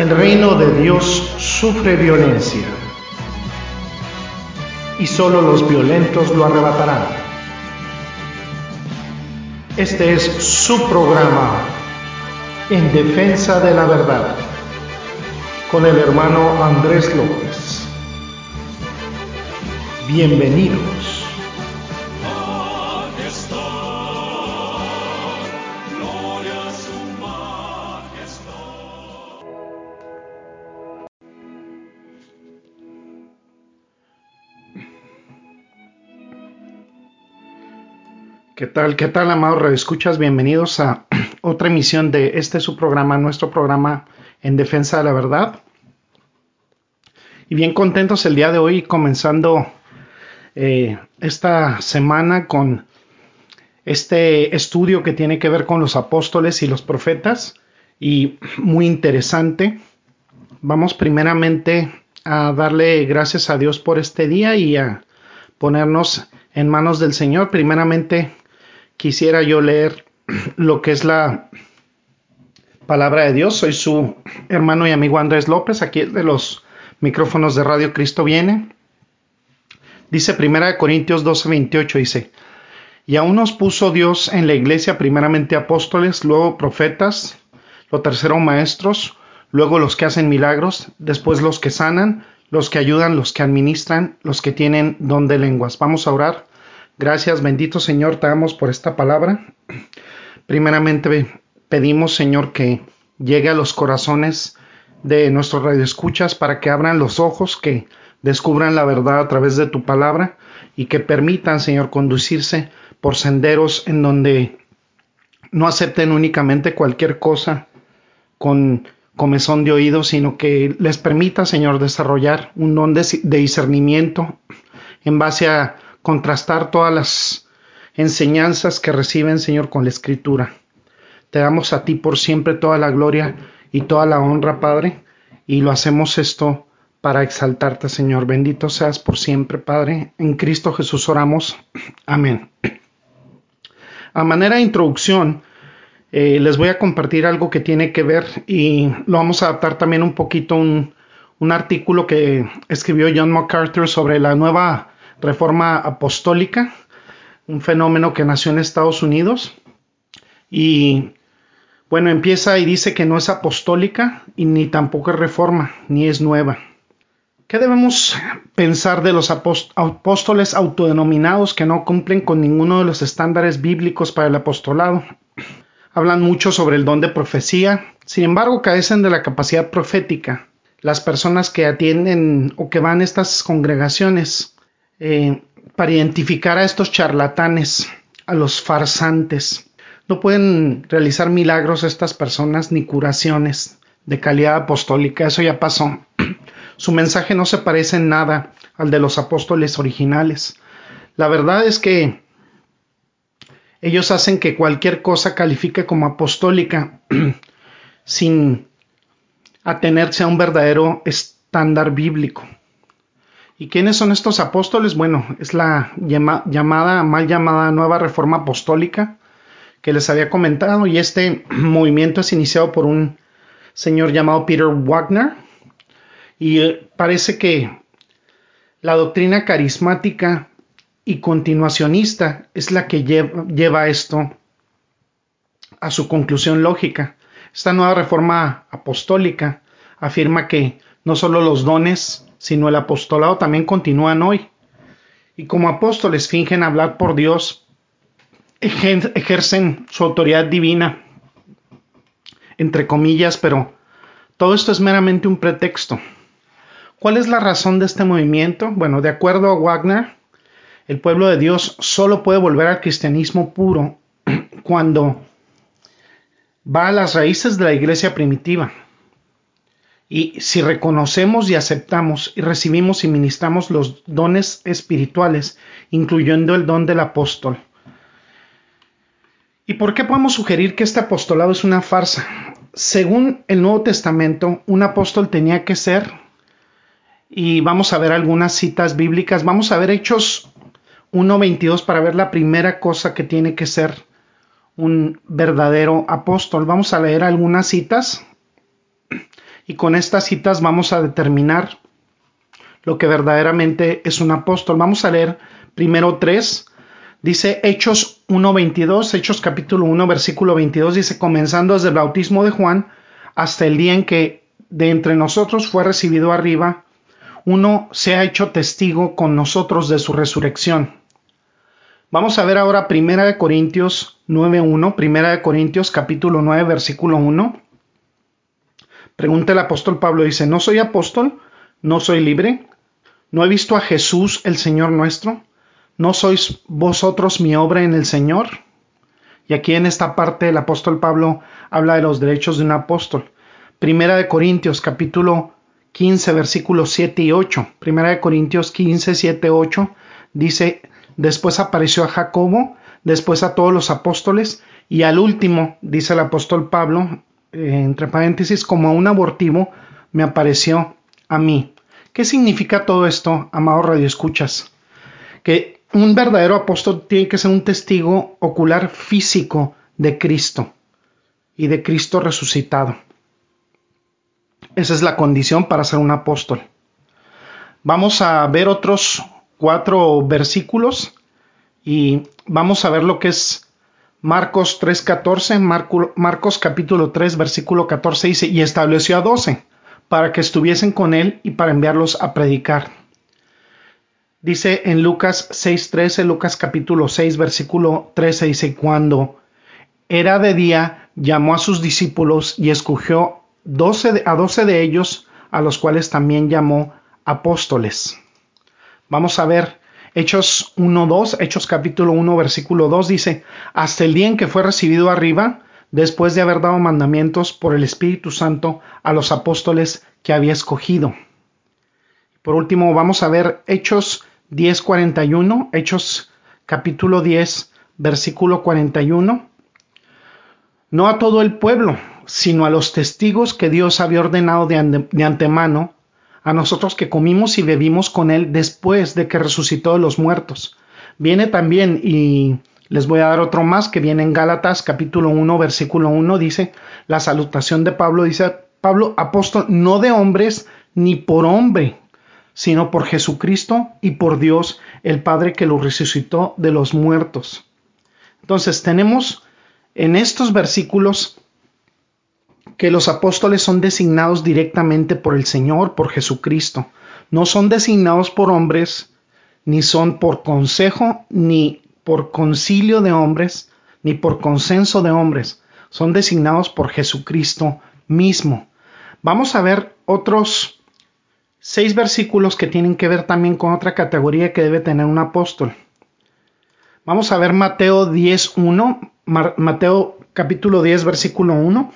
El reino de Dios sufre violencia y solo los violentos lo arrebatarán. Este es su programa en defensa de la verdad con el hermano Andrés López. Bienvenidos. ¿Qué tal? ¿Qué tal, amados Escuchas, Bienvenidos a otra emisión de este su programa, nuestro programa en defensa de la verdad. Y bien contentos el día de hoy comenzando eh, esta semana con este estudio que tiene que ver con los apóstoles y los profetas y muy interesante. Vamos primeramente a darle gracias a Dios por este día y a ponernos en manos del Señor. Primeramente quisiera yo leer lo que es la palabra de Dios. Soy su hermano y amigo Andrés López, aquí de los micrófonos de Radio Cristo viene. Dice 1 Corintios 12, 28, dice, y aún nos puso Dios en la iglesia primeramente apóstoles, luego profetas, lo tercero maestros, luego los que hacen milagros, después los que sanan, los que ayudan, los que administran, los que tienen don de lenguas. Vamos a orar. Gracias, bendito Señor, te damos por esta palabra. Primeramente pedimos, Señor, que llegue a los corazones de nuestros radioescuchas para que abran los ojos, que descubran la verdad a través de tu palabra y que permitan, Señor, conducirse por senderos en donde no acepten únicamente cualquier cosa con comezón de oído, sino que les permita, Señor, desarrollar un don de, de discernimiento en base a contrastar todas las enseñanzas que reciben, Señor, con la Escritura. Te damos a ti por siempre toda la gloria y toda la honra, Padre, y lo hacemos esto para exaltarte, Señor. Bendito seas por siempre, Padre. En Cristo Jesús oramos. Amén. A manera de introducción, eh, les voy a compartir algo que tiene que ver y lo vamos a adaptar también un poquito un, un artículo que escribió John MacArthur sobre la nueva reforma apostólica, un fenómeno que nació en Estados Unidos. Y bueno, empieza y dice que no es apostólica y ni tampoco es reforma, ni es nueva. ¿Qué debemos pensar de los apóstoles autodenominados que no cumplen con ninguno de los estándares bíblicos para el apostolado? Hablan mucho sobre el don de profecía, sin embargo carecen de la capacidad profética. Las personas que atienden o que van a estas congregaciones eh, para identificar a estos charlatanes, a los farsantes. No pueden realizar milagros estas personas ni curaciones de calidad apostólica, eso ya pasó. Su mensaje no se parece en nada al de los apóstoles originales. La verdad es que ellos hacen que cualquier cosa califique como apostólica sin atenerse a un verdadero estándar bíblico. ¿Y quiénes son estos apóstoles? Bueno, es la llamada, mal llamada nueva reforma apostólica que les había comentado y este movimiento es iniciado por un señor llamado Peter Wagner y eh, parece que la doctrina carismática y continuacionista es la que lleva, lleva esto a su conclusión lógica. Esta nueva reforma apostólica afirma que no solo los dones sino el apostolado también continúan hoy. Y como apóstoles fingen hablar por Dios, ejercen su autoridad divina, entre comillas, pero todo esto es meramente un pretexto. ¿Cuál es la razón de este movimiento? Bueno, de acuerdo a Wagner, el pueblo de Dios solo puede volver al cristianismo puro cuando va a las raíces de la iglesia primitiva, y si reconocemos y aceptamos y recibimos y ministramos los dones espirituales, incluyendo el don del apóstol. ¿Y por qué podemos sugerir que este apostolado es una farsa? Según el Nuevo Testamento, un apóstol tenía que ser, y vamos a ver algunas citas bíblicas, vamos a ver Hechos 1.22 para ver la primera cosa que tiene que ser un verdadero apóstol. Vamos a leer algunas citas y con estas citas vamos a determinar lo que verdaderamente es un apóstol. Vamos a leer primero tres. Dice Hechos 1.22, Hechos capítulo 1, versículo 22, dice, comenzando desde el bautismo de Juan hasta el día en que de entre nosotros fue recibido arriba, uno se ha hecho testigo con nosotros de su resurrección. Vamos a ver ahora Primera de Corintios 9.1, Primera de Corintios capítulo 9, versículo 1. Pregunta el apóstol Pablo, dice, ¿no soy apóstol? ¿No soy libre? ¿No he visto a Jesús el Señor nuestro? ¿No sois vosotros mi obra en el Señor? Y aquí en esta parte el apóstol Pablo habla de los derechos de un apóstol. Primera de Corintios capítulo 15 versículos 7 y 8. Primera de Corintios 15, 7, 8 dice, después apareció a Jacobo, después a todos los apóstoles y al último, dice el apóstol Pablo, entre paréntesis, como un abortivo, me apareció a mí. ¿Qué significa todo esto, amado Radio Escuchas? Que un verdadero apóstol tiene que ser un testigo ocular físico de Cristo y de Cristo resucitado. Esa es la condición para ser un apóstol. Vamos a ver otros cuatro versículos y vamos a ver lo que es Marcos 3.14, Marcos capítulo 3, versículo 14 dice, y estableció a doce para que estuviesen con él y para enviarlos a predicar. Dice en Lucas 6:13, Lucas capítulo 6, versículo 13, dice, cuando era de día, llamó a sus discípulos y escogió 12 a doce de ellos, a los cuales también llamó apóstoles. Vamos a ver Hechos 1.2, Hechos capítulo 1, versículo 2 dice, hasta el día en que fue recibido arriba, después de haber dado mandamientos por el Espíritu Santo a los apóstoles que había escogido. Por último, vamos a ver Hechos 10:41, Hechos capítulo 10, versículo 41. No a todo el pueblo, sino a los testigos que Dios había ordenado de, de antemano, a nosotros que comimos y bebimos con Él después de que resucitó de los muertos. Viene también y les voy a dar otro más que viene en Gálatas capítulo 1 versículo 1 dice la salutación de Pablo dice Pablo apóstol no de hombres ni por hombre sino por Jesucristo y por Dios el Padre que lo resucitó de los muertos. Entonces tenemos en estos versículos que los apóstoles son designados directamente por el Señor, por Jesucristo. No son designados por hombres, ni son por consejo, ni por concilio de hombres, ni por consenso de hombres, son designados por Jesucristo mismo. Vamos a ver otros seis versículos que tienen que ver también con otra categoría que debe tener un apóstol. Vamos a ver Mateo 10.1, Mateo capítulo 10, versículo 1.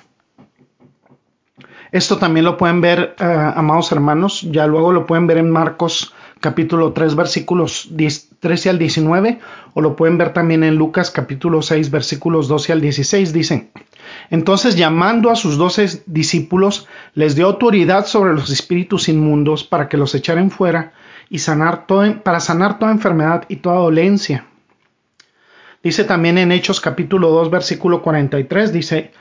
Esto también lo pueden ver, eh, amados hermanos, ya luego lo pueden ver en Marcos capítulo 3 versículos 13 al 19 o lo pueden ver también en Lucas capítulo 6 versículos 12 al 16 dicen entonces llamando a sus doce discípulos les dio autoridad sobre los espíritus inmundos para que los echaren fuera y sanar todo, para sanar toda enfermedad y toda dolencia dice también en Hechos capítulo 2 versículo 43 dice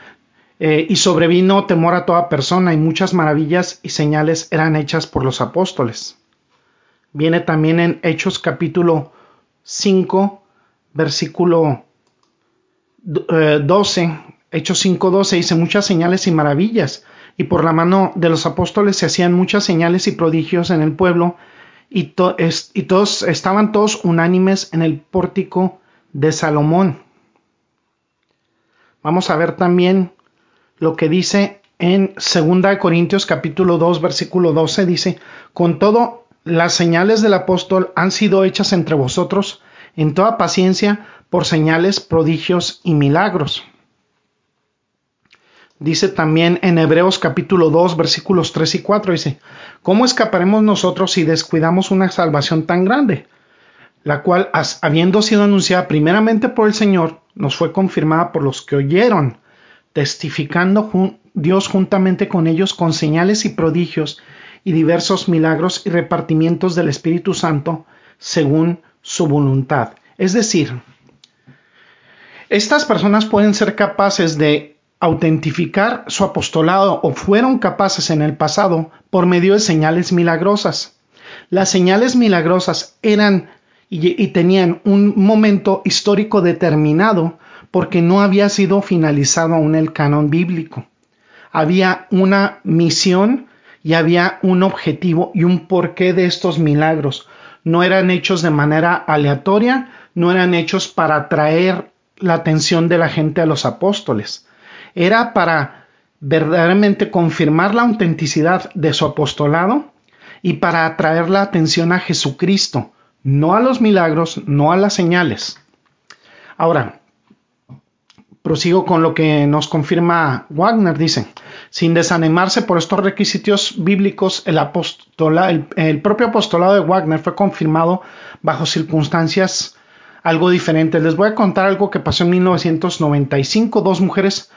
eh, y sobrevino temor a toda persona y muchas maravillas y señales eran hechas por los apóstoles Viene también en Hechos capítulo 5, versículo 12. Eh, Hechos 5, 12 dice muchas señales y maravillas. Y por la mano de los apóstoles se hacían muchas señales y prodigios en el pueblo. Y, y todos estaban todos unánimes en el pórtico de Salomón. Vamos a ver también lo que dice en 2 Corintios capítulo 2 versículo 12 dice, con todo las señales del apóstol han sido hechas entre vosotros en toda paciencia por señales, prodigios y milagros. Dice también en Hebreos capítulo 2 versículos 3 y 4, dice, ¿cómo escaparemos nosotros si descuidamos una salvación tan grande? La cual, habiendo sido anunciada primeramente por el Señor, nos fue confirmada por los que oyeron, testificando Dios juntamente con ellos con señales y prodigios y diversos milagros y repartimientos del Espíritu Santo según su voluntad. Es decir, estas personas pueden ser capaces de autentificar su apostolado o fueron capaces en el pasado por medio de señales milagrosas. Las señales milagrosas eran y, tenían un momento histórico determinado porque no había sido finalizado aún el canon bíblico. Había una misión y había un objetivo y un porqué de estos milagros. No eran hechos de manera aleatoria, no eran hechos para atraer la atención de la gente a los apóstoles. Era para verdaderamente confirmar la autenticidad de su apostolado y para atraer la atención a Jesucristo, no a los milagros, no a las señales. Ahora, prosigo con lo que nos confirma Wagner, dice, sin desanimarse por estos requisitos bíblicos, el, propio apostolado de Wagner fue confirmado bajo circunstancias algo diferente. Les voy a contar algo que pasó en 1995. Dos mujeres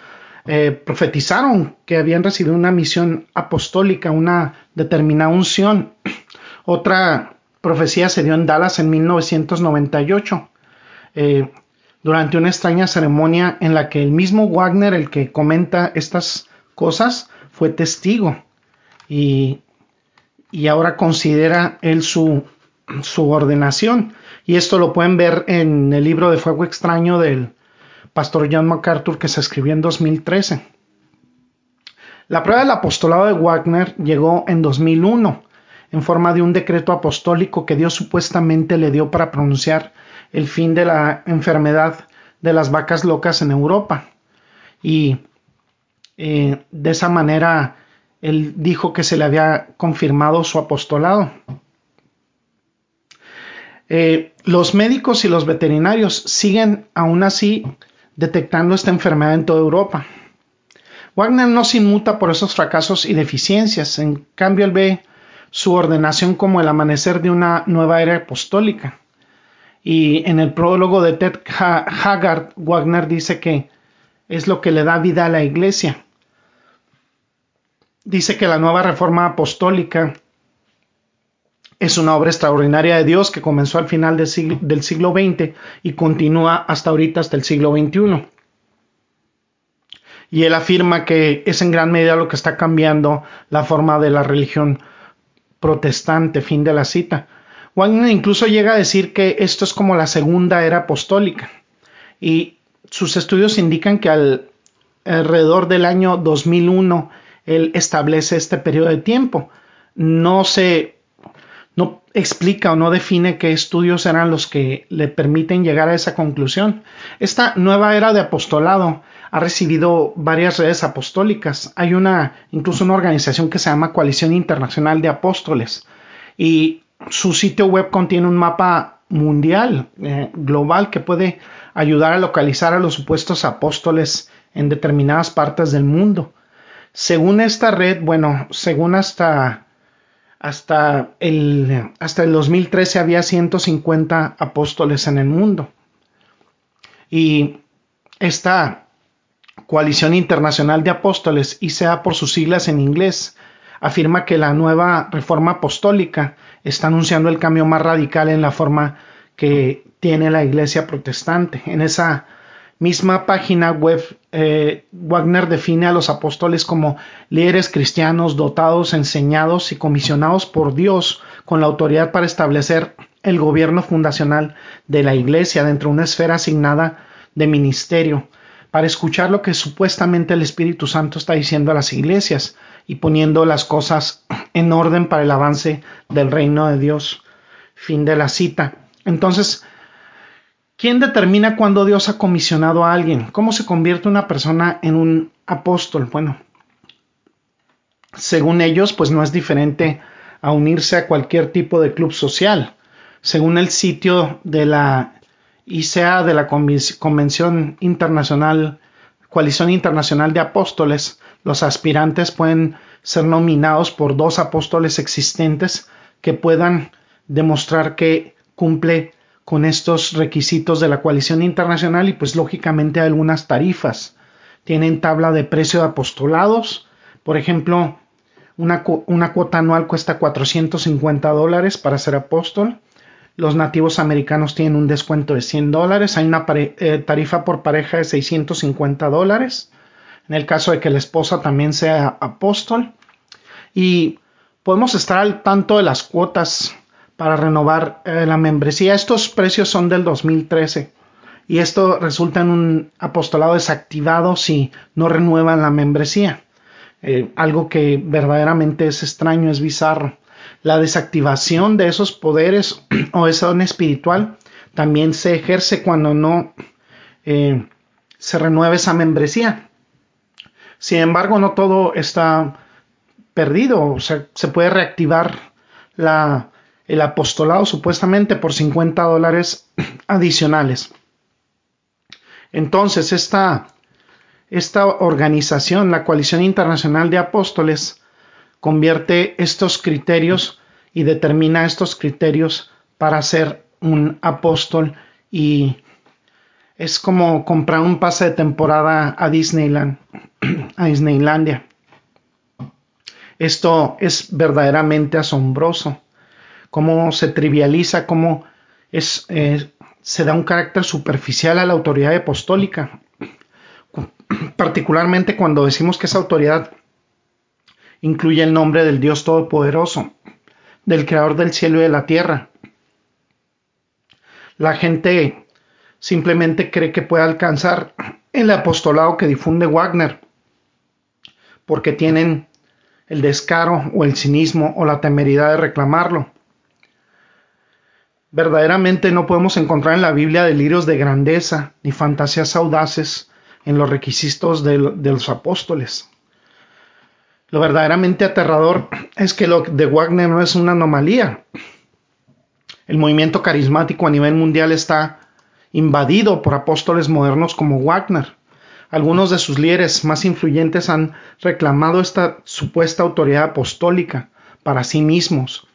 eh, profetizaron que habían recibido una misión apostólica, una determinada unción. Otra profecía se dio en Dallas en 1998, eh, durante una extraña ceremonia en la que el mismo Wagner, el que comenta estas cosas, fue testigo y, y ahora considera él su, su ordenación. Y esto lo pueden ver en el libro de Fuego Extraño del pastor John MacArthur que se escribió en 2013. La prueba del apostolado de Wagner llegó en 2001 en forma de un decreto apostólico que Dios supuestamente le dio para pronunciar el fin de la enfermedad de las vacas locas en Europa. Y eh, de esa manera él dijo que se le había confirmado su apostolado. Eh, los médicos y los veterinarios siguen aún así detectando esta enfermedad en toda Europa. Wagner no se inmuta por esos fracasos y deficiencias, en cambio él ve su ordenación como el amanecer de una nueva era apostólica. Y en el prólogo de Ted Haggard, Wagner dice que es lo que le da vida a la iglesia. Dice que la nueva reforma apostólica es una obra extraordinaria de Dios que comenzó al final del siglo, XX y continúa hasta ahorita, hasta el siglo XXI. Y él afirma que es en gran medida lo que está cambiando la forma de la religión protestante, fin de la cita. Wagner incluso llega a decir que esto es como la segunda era apostólica. Y sus estudios indican que al, alrededor del año 2001 él establece este periodo de tiempo. No se no explica o no define qué estudios eran los que le permiten llegar a esa conclusión. Esta nueva era de apostolado ha recibido varias redes apostólicas. Hay una, incluso una organización que se llama Coalición Internacional de Apóstoles y su sitio web contiene un mapa mundial, eh, global, que puede ayudar a localizar a los supuestos apóstoles en determinadas partes del mundo. Según esta red, bueno, según hasta hasta el, hasta el 2013 había 150 apóstoles en el mundo. Y esta coalición internacional de apóstoles, ICA por sus siglas en inglés, afirma que la nueva reforma apostólica está anunciando el cambio más radical en la forma que tiene la iglesia protestante. En esa misma página web, eh, Wagner define a los apóstoles como líderes cristianos dotados, enseñados y comisionados por Dios con la autoridad para establecer el gobierno fundacional de la Iglesia dentro de una esfera asignada de ministerio, para escuchar lo que supuestamente el Espíritu Santo está diciendo a las iglesias y poniendo las cosas en orden para el avance del reino de Dios. Fin de la cita. Entonces, ¿Quién determina cuándo Dios ha comisionado a alguien? ¿Cómo se convierte una persona en un apóstol? Bueno, según ellos, pues no es diferente a unirse a cualquier tipo de club social. Según el sitio de la ICA, de la Convención Internacional, Coalición Internacional de Apóstoles, los aspirantes pueden ser nominados por dos apóstoles existentes que puedan demostrar que cumple con estos requisitos de la coalición internacional y pues lógicamente algunas tarifas. Tienen tabla de precio de apostolados. Por ejemplo, una, una cuota anual cuesta 450 dólares para ser apóstol. Los nativos americanos tienen un descuento de 100 dólares. Hay una eh, tarifa por pareja de 650 dólares. en el caso de que la esposa también sea apóstol. Y podemos estar al tanto de las cuotas para renovar eh, la membresía. Estos precios son del 2013 y esto resulta en un apostolado desactivado si no renuevan la membresía. Eh, algo que verdaderamente es extraño, es bizarro. La desactivación de esos poderes o esa don espiritual también se ejerce cuando no eh, se renueva esa membresía. Sin embargo, no todo está perdido, o sea, se puede reactivar el apostolado supuestamente por 50 dólares adicionales. Entonces, esta, esta organización, la Coalición Internacional de Apóstoles, convierte estos criterios y determina estos criterios para ser un apóstol y es como comprar un pase de temporada a Disneyland, a Disneylandia. Esto es verdaderamente asombroso. Cómo se trivializa, cómo eh, se da un carácter superficial a la autoridad apostólica. Particularmente cuando decimos que esa autoridad incluye el nombre del Dios Todopoderoso, del Creador del cielo y de la tierra. La gente simplemente cree que puede alcanzar el apostolado que difunde Wagner, porque tienen el descaro o el cinismo o la temeridad de reclamarlo. Verdaderamente no podemos encontrar en la Biblia delirios de grandeza ni fantasías audaces en los requisitos de, los apóstoles. Lo verdaderamente aterrador es que lo de Wagner no es una anomalía. El movimiento carismático a nivel mundial está invadido por apóstoles modernos como Wagner. Algunos de sus líderes más influyentes han reclamado esta supuesta autoridad apostólica para sí mismos.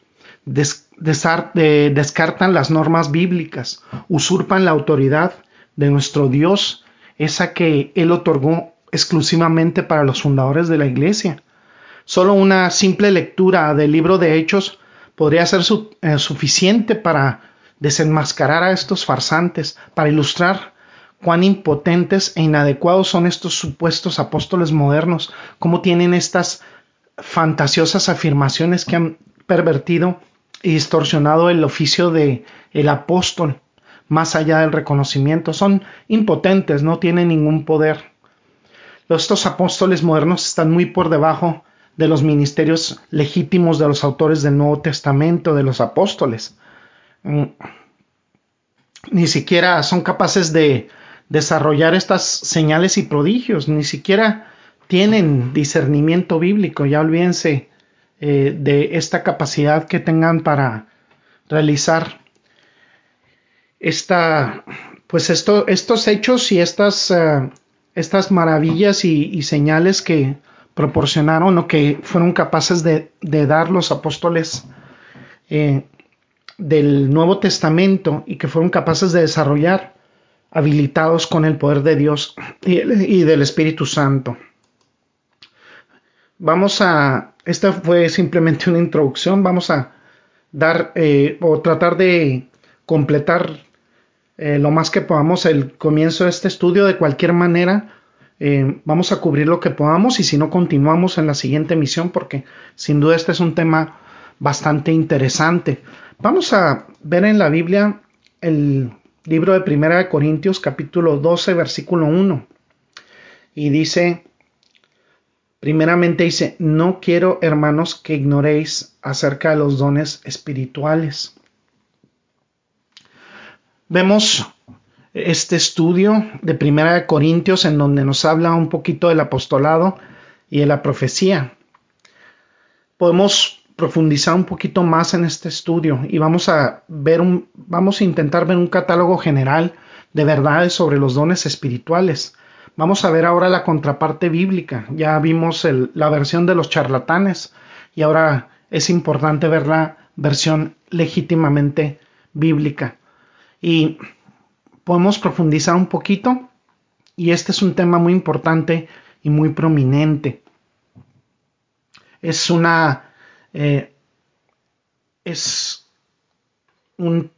descartan las normas bíblicas, usurpan la autoridad de nuestro Dios, esa que Él otorgó exclusivamente para los fundadores de la Iglesia. Solo una simple lectura del libro de Hechos podría ser eh, suficiente para desenmascarar a estos farsantes, para ilustrar cuán impotentes e inadecuados son estos supuestos apóstoles modernos, cómo tienen estas fantasiosas afirmaciones que han pervertido y distorsionado el oficio de el apóstol más allá del reconocimiento. Son impotentes, no tienen ningún poder. Estos apóstoles modernos están muy por debajo de los ministerios legítimos de los autores del Nuevo Testamento, de los apóstoles. Mm. Ni siquiera son capaces de desarrollar estas señales y prodigios, ni siquiera tienen discernimiento bíblico, ya olvídense eh, de esta capacidad que tengan para realizar esta, pues esto, estos hechos y estas, uh, estas maravillas y, y, señales que proporcionaron o que fueron capaces de, de dar los apóstoles eh, del Nuevo Testamento y que fueron capaces de desarrollar habilitados con el poder de Dios y, del Espíritu Santo. Vamos a, esta fue simplemente una introducción, vamos a dar eh, o tratar de completar eh, lo más que podamos el comienzo de este estudio de cualquier manera. Eh, vamos a cubrir lo que podamos y si no continuamos en la siguiente emisión porque sin duda este es un tema bastante interesante. Vamos a ver en la Biblia el libro de Primera de Corintios capítulo 12 versículo 1 y dice primeramente dice no quiero hermanos que ignoréis acerca de los dones espirituales vemos este estudio de Primera de Corintios en donde nos habla un poquito del apostolado y de la profecía. Podemos profundizar un poquito más en este estudio y vamos a ver un, vamos a intentar ver un catálogo general de verdades sobre los dones espirituales. Vamos a ver ahora la contraparte bíblica. Ya vimos la versión de los charlatanes y ahora es importante ver la versión legítimamente bíblica. Y podemos profundizar un poquito y este es un tema muy importante y muy prominente. Es una eh, es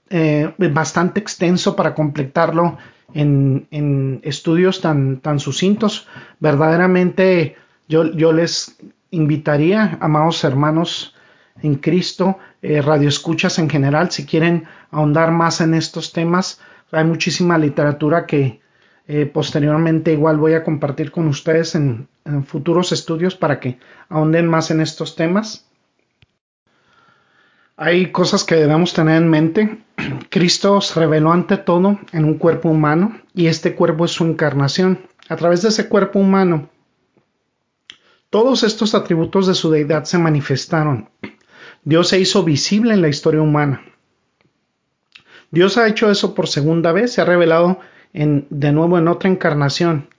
eh, bastante extenso para completarlo en, estudios tan, sucintos. Verdaderamente yo, les invitaría, amados hermanos en Cristo, eh, radioescuchas en general, si quieren ahondar más en estos temas, hay muchísima literatura que posteriormente igual voy a compartir con ustedes en futuros estudios para que ahonden más en estos temas. Hay cosas que debemos tener en mente. Cristo se reveló ante todo en un cuerpo humano y este cuerpo es su encarnación. A través de ese cuerpo humano, todos estos atributos de su deidad se manifestaron. Dios se hizo visible en la historia humana. Dios ha hecho eso por segunda vez, se ha revelado de nuevo en otra encarnación,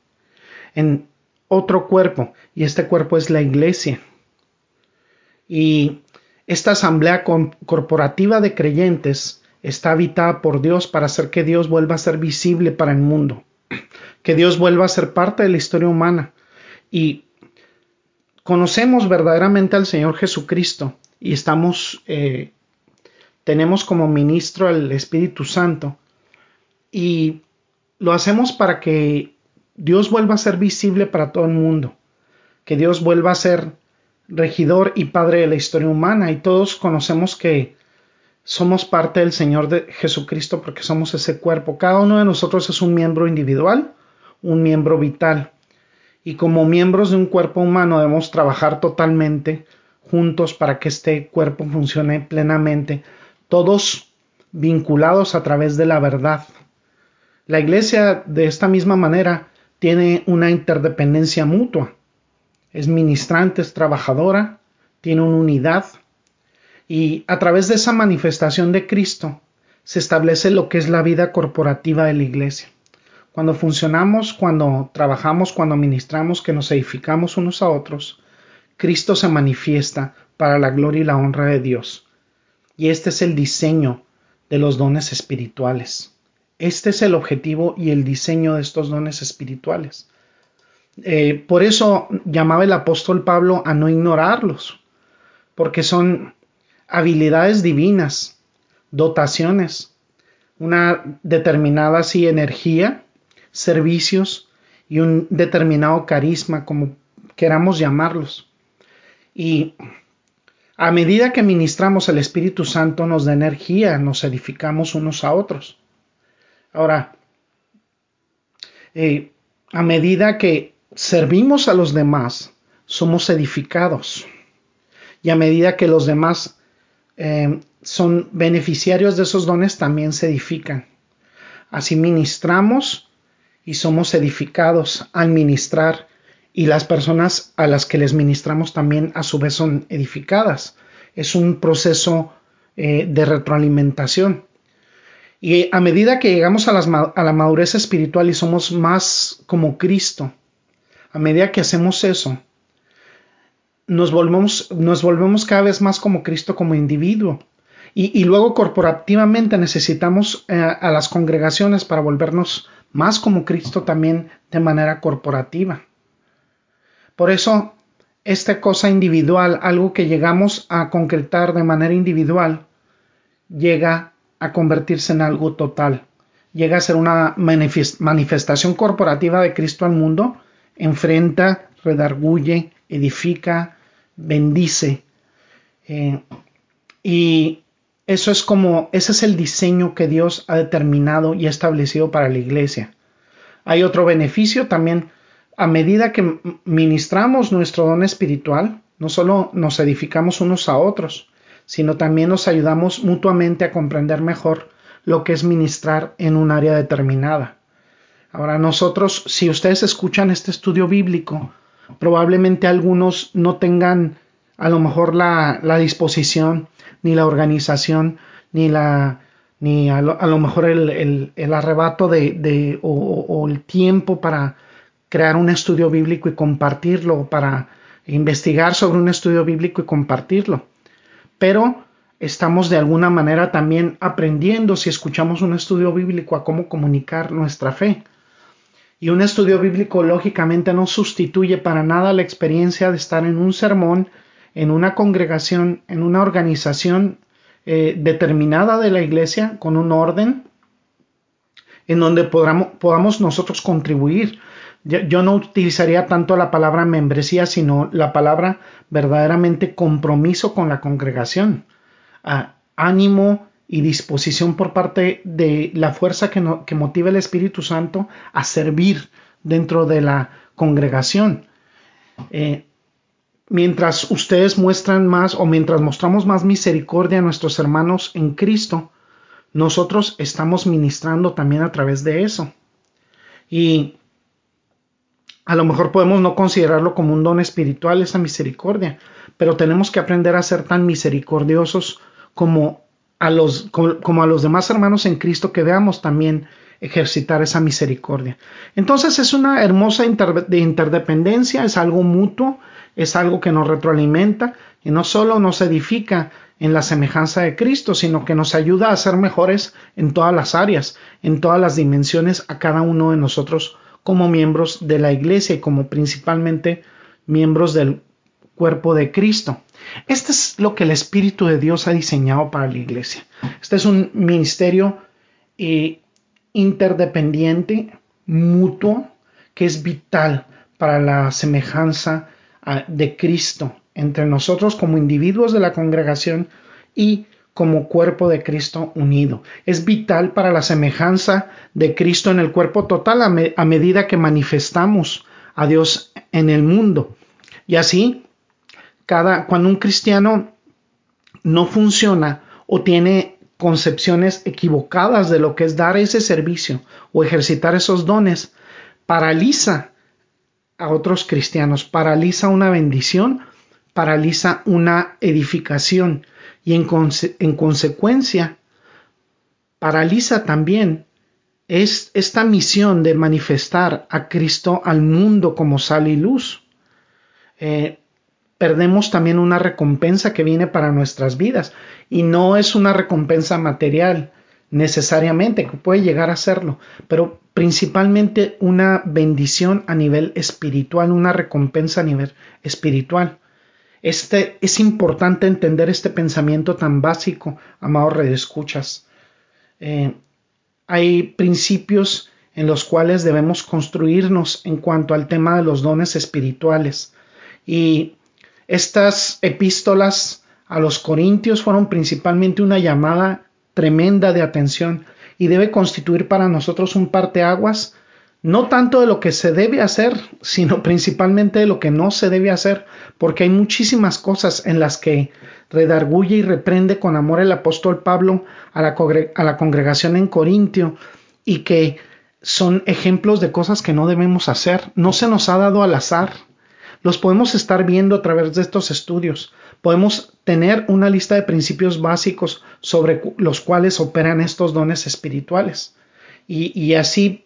en otro cuerpo, y este cuerpo es la iglesia. Y esta asamblea corporativa de creyentes está habitada por Dios para hacer que Dios vuelva a ser visible para el mundo, que Dios vuelva a ser parte de la historia humana. Y conocemos verdaderamente al Señor Jesucristo y estamos, eh, tenemos como ministro al Espíritu Santo y lo hacemos para que Dios vuelva a ser visible para todo el mundo, que Dios vuelva a ser regidor y padre de la historia humana y todos conocemos que somos parte del Señor de Jesucristo porque somos ese cuerpo. Cada uno de nosotros es un miembro individual, un miembro vital. Y como miembros de un cuerpo humano debemos trabajar totalmente juntos para que este cuerpo funcione plenamente, todos vinculados a través de la verdad. La iglesia de esta misma manera tiene una interdependencia mutua es ministrante, es trabajadora, tiene una unidad y a través de esa manifestación de Cristo se establece lo que es la vida corporativa de la iglesia. Cuando funcionamos, cuando trabajamos, cuando ministramos, que nos edificamos unos a otros, Cristo se manifiesta para la gloria y la honra de Dios. Y este es el diseño de los dones espirituales. Este es el objetivo y el diseño de estos dones espirituales. Eh, por eso llamaba el apóstol Pablo a no ignorarlos, porque son habilidades divinas, dotaciones, una determinada así energía, servicios y un determinado carisma, como queramos llamarlos. Y a medida que ministramos el Espíritu Santo nos da energía, nos edificamos unos a otros. Ahora, eh, a medida que servimos a los demás, somos edificados. Y a medida que los demás eh, son beneficiarios de esos dones, también se edifican. Así ministramos y somos edificados al ministrar y las personas a las que les ministramos también a su vez son edificadas. Es un proceso eh, de retroalimentación. Y a medida que llegamos a, a la madurez espiritual y somos más como Cristo, a medida que hacemos eso, nos volvemos, cada vez más como Cristo como individuo. Y, luego corporativamente necesitamos eh, a las congregaciones para volvernos más como Cristo también de manera corporativa. Por eso, esta cosa individual, algo que llegamos a concretar de manera individual, llega a convertirse en algo total. Llega a ser una manifestación corporativa de Cristo al mundo enfrenta, redarguye, edifica, bendice. Eh, y eso es como, ese es el diseño que Dios ha determinado y establecido para la iglesia. Hay otro beneficio también, a medida que ministramos nuestro don espiritual, no solo nos edificamos unos a otros, sino también nos ayudamos mutuamente a comprender mejor lo que es ministrar en un área determinada. Ahora nosotros, si ustedes escuchan este estudio bíblico, probablemente algunos no tengan a lo mejor la, disposición, ni la organización, ni la ni a lo, mejor el, arrebato de, o, el tiempo para crear un estudio bíblico y compartirlo, para investigar sobre un estudio bíblico y compartirlo. Pero estamos de alguna manera también aprendiendo si escuchamos un estudio bíblico a cómo comunicar nuestra fe. Y un estudio bíblico lógicamente no sustituye para nada la experiencia de estar en un sermón, en una congregación, en una organización, eh, determinada de la iglesia, con un orden, en donde podamos, nosotros contribuir. Yo, no utilizaría tanto la palabra membresía, sino la palabra verdaderamente compromiso con la congregación. Ah, ánimo y disposición por parte de la fuerza que, motiva el Espíritu Santo a servir dentro de la congregación. Eh, mientras ustedes muestran más o mientras mostramos más misericordia a nuestros hermanos en Cristo, nosotros estamos ministrando también a través de eso. Y a lo mejor podemos no considerarlo como un don espiritual, esa misericordia, pero tenemos que aprender a ser tan misericordiosos como a los, como, a los demás hermanos en Cristo que veamos también ejercitar esa misericordia. Entonces es una hermosa de interdependencia, es algo mutuo, es algo que nos retroalimenta y no solo nos edifica en la semejanza de Cristo, sino que nos ayuda a ser mejores en todas las áreas, en todas las dimensiones a cada uno de nosotros como miembros de la iglesia y como principalmente miembros del cuerpo de Cristo. Este es lo que el Espíritu de Dios ha diseñado para la iglesia. Este es un ministerio eh, interdependiente, mutuo, que es vital para la semejanza de Cristo entre nosotros como individuos de la congregación y como cuerpo de Cristo unido. Es vital para la semejanza de Cristo en el cuerpo total a, medida que manifestamos a Dios en el mundo. Y así, cada, cuando un cristiano no funciona o tiene concepciones equivocadas de lo que es dar ese servicio o ejercitar esos dones, paraliza a otros cristianos, paraliza una bendición, paraliza una edificación y en, consecuencia paraliza también es esta misión de manifestar a Cristo al mundo como sal y luz. Eh, perdemos también una recompensa que viene para nuestras vidas y no es una recompensa material, necesariamente, que puede llegar a serlo, pero principalmente una bendición a nivel espiritual, una recompensa a nivel espiritual. Este, es importante entender este pensamiento tan básico, amados redescuchas. Eh, hay principios en los cuales debemos construirnos en cuanto al tema de los dones espirituales. Y estas epístolas a los corintios fueron principalmente una llamada tremenda de atención y debe constituir para nosotros un parteaguas, no tanto de lo que se debe hacer, sino principalmente de lo que no se debe hacer, porque hay muchísimas cosas en las que redarguye y reprende con amor el apóstol Pablo a la, a la congregación en Corintio y que son ejemplos de cosas que no debemos hacer. No se nos ha dado al azar. Los podemos estar viendo a través de estos estudios podemos tener una lista de principios básicos sobre los cuales operan estos dones espirituales. Y, así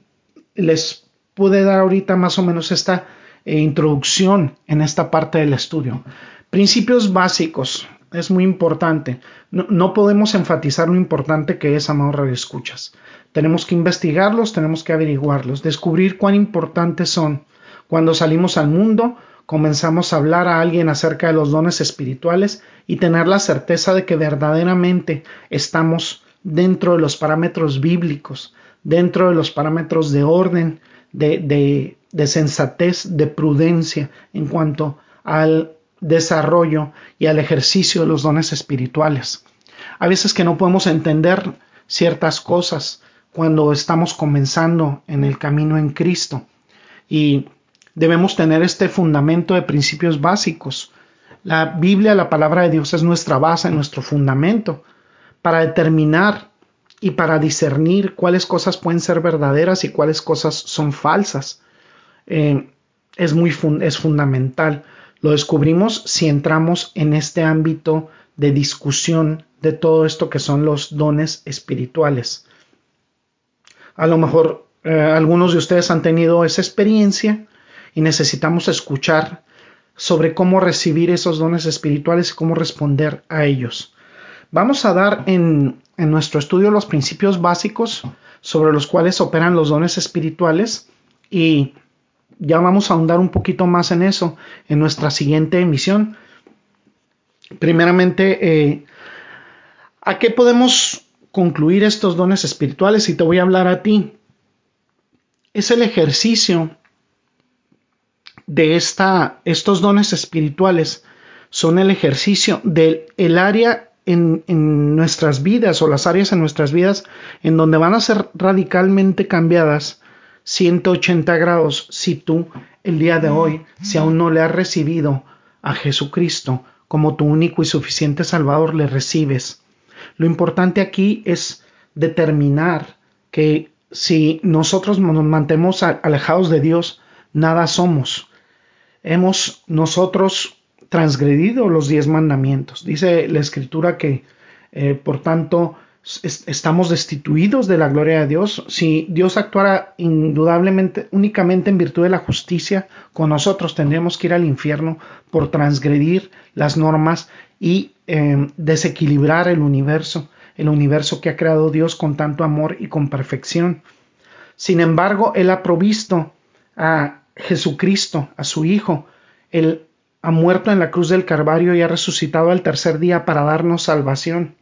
les pude dar ahorita más o menos esta eh, introducción en esta parte del estudio. Principios básicos, es muy importante. No, podemos enfatizar lo importante que es, amor escuchas. Tenemos que investigarlos, tenemos que averiguarlos, descubrir cuán importantes son. Cuando salimos al mundo, comenzamos a hablar a alguien acerca de los dones espirituales y tener la certeza de que verdaderamente estamos dentro de los parámetros bíblicos, dentro de los parámetros de orden, de, de, sensatez, de prudencia en cuanto al desarrollo y al ejercicio de los dones espirituales. A veces que no podemos entender ciertas cosas cuando estamos comenzando en el camino en Cristo y debemos tener este fundamento de principios básicos. La Biblia, la palabra de Dios, es nuestra base, nuestro fundamento para determinar y para discernir cuáles cosas pueden ser verdaderas y cuáles cosas son falsas. Eh, es muy es fundamental. Lo descubrimos si entramos en este ámbito de discusión de todo esto que son los dones espirituales. A lo mejor eh, algunos de ustedes han tenido esa experiencia y necesitamos escuchar sobre cómo recibir esos dones espirituales y cómo responder a ellos. Vamos a dar en, nuestro estudio los principios básicos sobre los cuales operan los dones espirituales y ya vamos a ahondar un poquito más en eso en nuestra siguiente emisión. Primeramente, eh, ¿A qué podemos concluir estos dones espirituales? Y te voy a hablar a ti. Es el ejercicio de esta, estos dones espirituales, son el ejercicio del el área en, en, nuestras vidas o las áreas en nuestras vidas en donde van a ser radicalmente cambiadas 180 grados si tú el día de hoy, si aún no le has recibido a Jesucristo como tu único y suficiente Salvador, le recibes. Lo importante aquí es determinar que si nosotros nos mantenemos alejados de Dios, nada somos. Hemos nosotros transgredido los diez mandamientos. Dice la escritura que, eh, por tanto, estamos destituidos de la gloria de Dios. Si Dios actuara indudablemente, únicamente en virtud de la justicia, con nosotros tendríamos que ir al infierno por transgredir las normas y eh, desequilibrar el universo, el universo que ha creado Dios con tanto amor y con perfección. Sin embargo, Él ha provisto a Jesucristo, a su Hijo. Él ha muerto en la cruz del Calvario y ha resucitado al tercer día para darnos salvación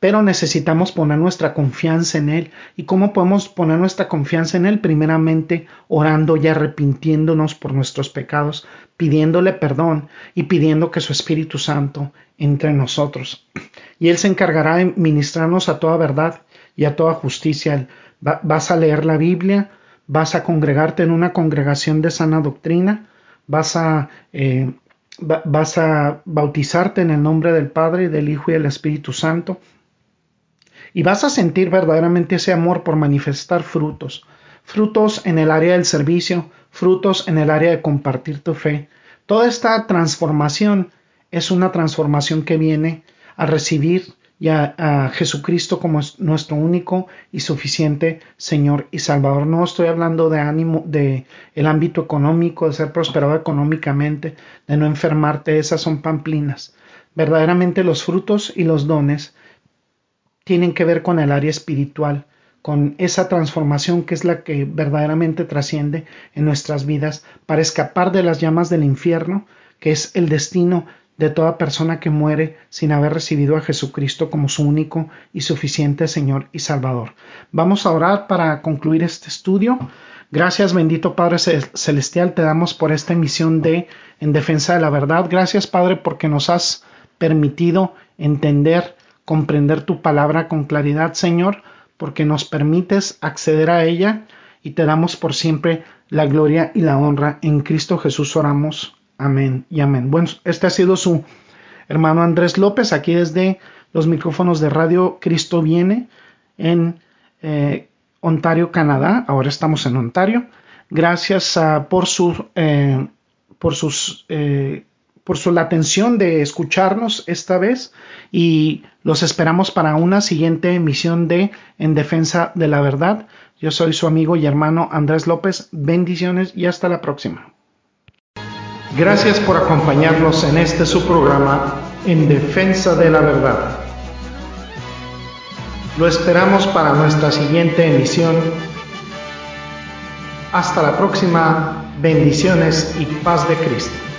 pero necesitamos poner nuestra confianza en Él. ¿Y cómo podemos poner nuestra confianza en Él? Primeramente orando y arrepintiéndonos por nuestros pecados, pidiéndole perdón y pidiendo que su Espíritu Santo entre en nosotros. Y Él se encargará de ministrarnos a toda verdad y a toda justicia. Vas a leer la Biblia, vas a congregarte en una congregación de sana doctrina, vas a... Eh, vas a bautizarte en el nombre del Padre, del Hijo y del Espíritu Santo y vas a sentir verdaderamente ese amor por manifestar frutos, frutos en el área del servicio, frutos en el área de compartir tu fe. Toda esta transformación es una transformación que viene a recibir ya a, Jesucristo como nuestro único y suficiente Señor y Salvador. No estoy hablando de ánimo, de el ámbito económico, de ser prosperado económicamente, de no enfermarte, esas son pamplinas. Verdaderamente los frutos y los dones tienen que ver con el área espiritual, con esa transformación que es la que verdaderamente trasciende en nuestras vidas para escapar de las llamas del infierno, que es el destino de toda persona que muere sin haber recibido a Jesucristo como su único y suficiente Señor y Salvador. Vamos a orar para concluir este estudio. Gracias, bendito Padre Celestial, te damos por esta emisión de En Defensa de la Verdad. Gracias, Padre, porque nos has permitido entender comprender tu palabra con claridad, Señor, porque nos permites acceder a ella y te damos por siempre la gloria y la honra. En Cristo Jesús oramos. Amén y amén. Bueno, este ha sido su hermano Andrés López, aquí desde los micrófonos de Radio Cristo Viene en eh, Ontario, Canadá. Ahora estamos en Ontario. Gracias uh, por, su, eh, por sus eh, por su la atención de escucharnos esta vez y los esperamos para una siguiente emisión de En Defensa de la Verdad. Yo soy su amigo y hermano Andrés López. Bendiciones y hasta la próxima. Gracias por acompañarnos en este su programa En Defensa de la Verdad. Lo esperamos para nuestra siguiente emisión. Hasta la próxima. Bendiciones y paz de Cristo.